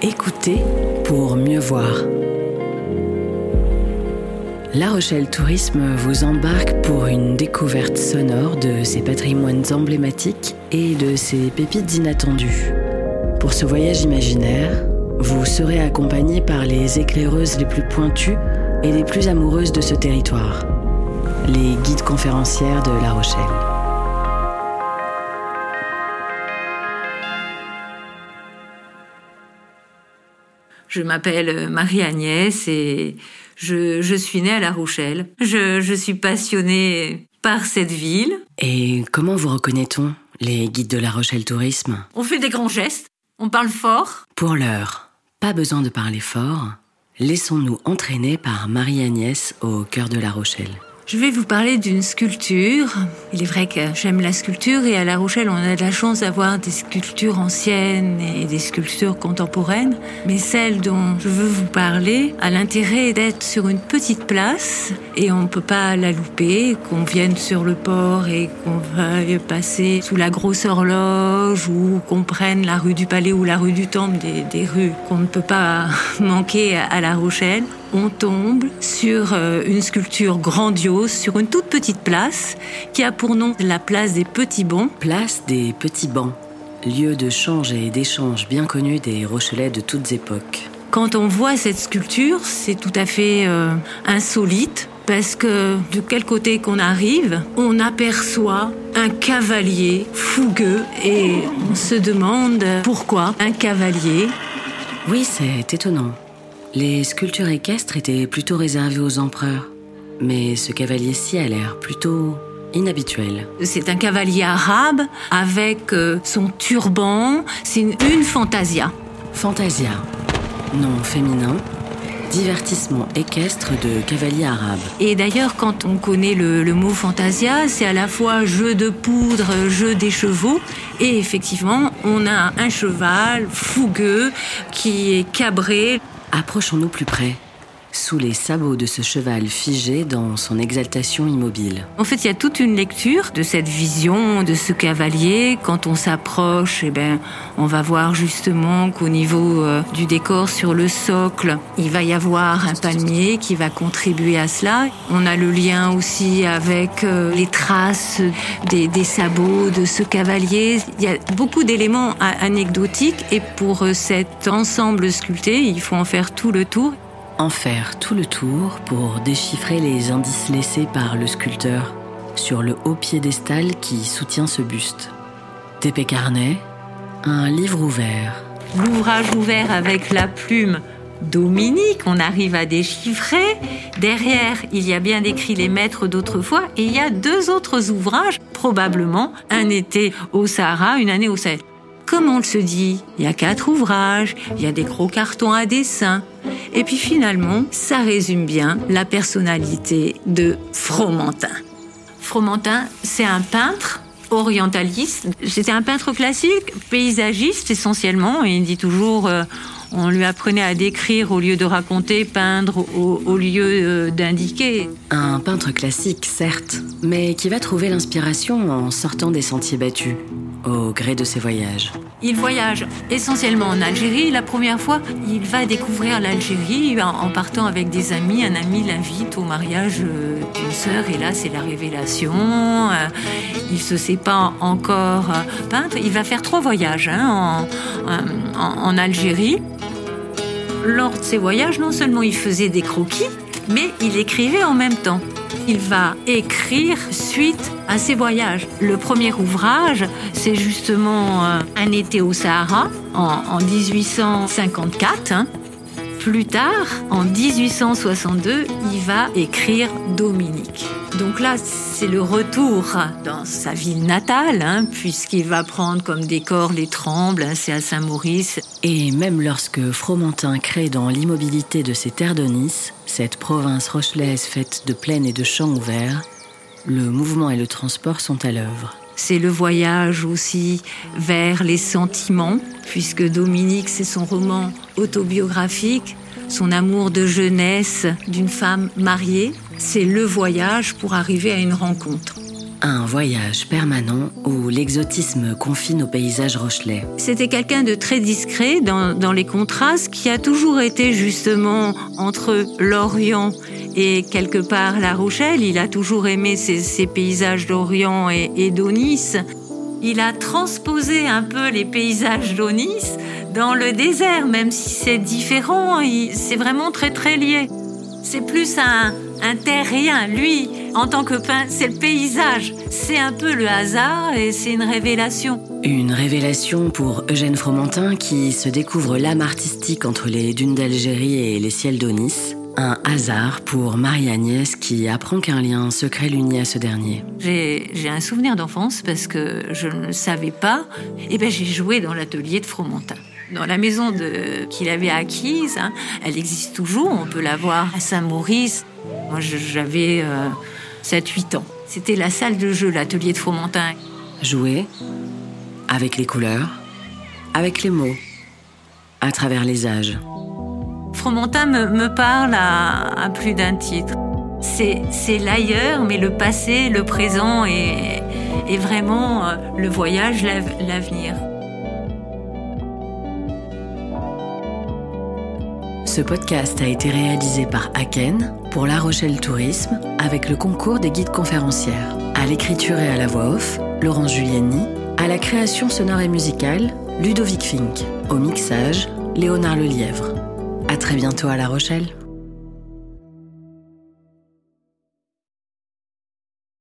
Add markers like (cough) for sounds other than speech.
Écoutez pour mieux voir. La Rochelle Tourisme vous embarque pour une découverte sonore de ses patrimoines emblématiques et de ses pépites inattendues. Pour ce voyage imaginaire, vous serez accompagné par les éclaireuses les plus pointues et les plus amoureuses de ce territoire, les guides conférencières de La Rochelle. Je m'appelle Marie-Agnès et je, suis née à La Rochelle. Je, je suis passionnée par cette ville. Et comment vous reconnaît-on, les guides de La Rochelle Tourisme? On fait des grands gestes, on parle fort. Pour l'heure, pas besoin de parler fort. Laissons-nous entraîner par Marie-Agnès au cœur de La Rochelle. Je vais vous parler d'une sculpture. Il est vrai que j'aime la sculpture et à La Rochelle, on a de la chance d'avoir des sculptures anciennes et des sculptures contemporaines. Mais celle dont je veux vous parler a l'intérêt d'être sur une petite place et on ne peut pas la louper, qu'on vienne sur le port et qu'on veuille passer sous la grosse horloge ou qu'on prenne la rue du Palais ou la rue du Temple, des, des rues qu'on ne peut pas (laughs) manquer à La Rochelle on tombe sur euh, une sculpture grandiose, sur une toute petite place, qui a pour nom la place des petits bancs. Place des petits bancs, lieu de change et d'échange bien connu des Rochelais de toutes époques. Quand on voit cette sculpture, c'est tout à fait euh, insolite parce que de quel côté qu'on arrive, on aperçoit un cavalier fougueux et on se demande pourquoi un cavalier. Oui, c'est étonnant. Les sculptures équestres étaient plutôt réservées aux empereurs, mais ce cavalier-ci a l'air plutôt inhabituel. C'est un cavalier arabe avec euh, son turban, c'est une, fantasia. Fantasia, nom féminin, divertissement équestre de cavalier arabe. Et d'ailleurs, quand on connaît le, le mot fantasia, c'est à la fois jeu de poudre, jeu des chevaux, et effectivement, on a un cheval fougueux qui est cabré. Approchons-nous plus près les sabots de ce cheval figé dans son exaltation immobile. En fait, il y a toute une lecture de cette vision de ce cavalier. Quand on s'approche, eh ben, on va voir justement qu'au niveau euh, du décor sur le socle, il va y avoir un palmier qui va contribuer à cela. On a le lien aussi avec euh, les traces des, des sabots de ce cavalier. Il y a beaucoup d'éléments anecdotiques et pour euh, cet ensemble sculpté, il faut en faire tout le tour en faire tout le tour pour déchiffrer les indices laissés par le sculpteur sur le haut piédestal qui soutient ce buste. TP Carnet, un livre ouvert. L'ouvrage ouvert avec la plume Dominique, on arrive à déchiffrer. Derrière, il y a bien décrit les maîtres d'autrefois et il y a deux autres ouvrages, probablement un été au Sahara, une année au Sahel. Comme on le se dit, il y a quatre ouvrages, il y a des gros cartons à dessin. Et puis finalement, ça résume bien la personnalité de Fromentin. Fromentin, c'est un peintre orientaliste. C'était un peintre classique, paysagiste essentiellement, et il dit toujours... Euh, on lui apprenait à décrire au lieu de raconter, peindre au, lieu euh, d'indiquer. Un peintre classique, certes, mais qui va trouver l'inspiration en sortant des sentiers battus, au gré de ses voyages. Il voyage essentiellement en Algérie. La première fois, il va découvrir l'Algérie en partant avec des amis. Un ami l'invite au mariage euh, d'une sœur et là, c'est la révélation. Euh, il se sait pas encore peintre. Il va faire trois voyages hein, en Algérie lors de ses voyages, non seulement il faisait des croquis, mais il écrivait en même temps. Il va écrire suite à ses voyages. Le premier ouvrage, c'est justement euh, Un été au Sahara en, 1854. Plus tard, en 1862, il va écrire Dominique. Donc là, c'est le retour dans sa ville natale, hein, puisqu'il va prendre comme décor les Trembles, hein, c'est à Saint-Maurice. Et même lorsque Fromentin crée dans l'immobilité de ses terres de Nice, cette province rochelaise faite de plaines et de champs ouverts, le mouvement et le transport sont à l'œuvre. C'est le voyage aussi vers les sentiments, puisque Dominique, c'est son roman autobiographique, son amour de jeunesse d'une femme mariée. C'est le voyage pour arriver à une rencontre. Un voyage permanent où l'exotisme confine au paysage rochelais. C'était quelqu'un de très discret dans, dans, les contrastes qui a toujours été justement entre l'Orient et quelque part La Rochelle. Il a toujours aimé ces, paysages d'Orient et, et d'Onis. Il a transposé un peu les paysages d'Onis dans le désert, même si c'est différent, c'est vraiment très très lié. C'est plus un, un terrien. Lui, en tant que peintre, c'est le paysage. C'est un peu le hasard et c'est une révélation. Une révélation pour Eugène Fromentin qui se découvre l'âme artistique entre les dunes d'Algérie et les ciels d'Onis. Un hasard pour Marie-Agnès qui apprend qu'un lien secret l'unit à ce dernier. J'ai un souvenir d'enfance parce que je ne savais pas. Et eh ben j'ai joué dans l'atelier de Fromentin dans la maison qu'il avait acquise. Hein. Elle existe toujours, on peut la voir à Saint-Maurice. Moi, j'avais 7-8 euh, ans. C'était la salle de jeu, l'atelier de Fromentin. Jouer avec les couleurs, avec les mots, à travers les âges. Fromentin me, parle à, à, plus d'un titre. C'est l'ailleurs, mais le passé, le présent et, et vraiment euh, le voyage, l'avenir. Ce podcast a été réalisé par Aken pour La Rochelle Tourisme avec le concours des guides conférencières. À l'écriture et à la voix off, Laurence Giuliani. À la création sonore et musicale, Ludovic Fink. Au mixage, Léonard Lelièvre. À très bientôt à La Rochelle.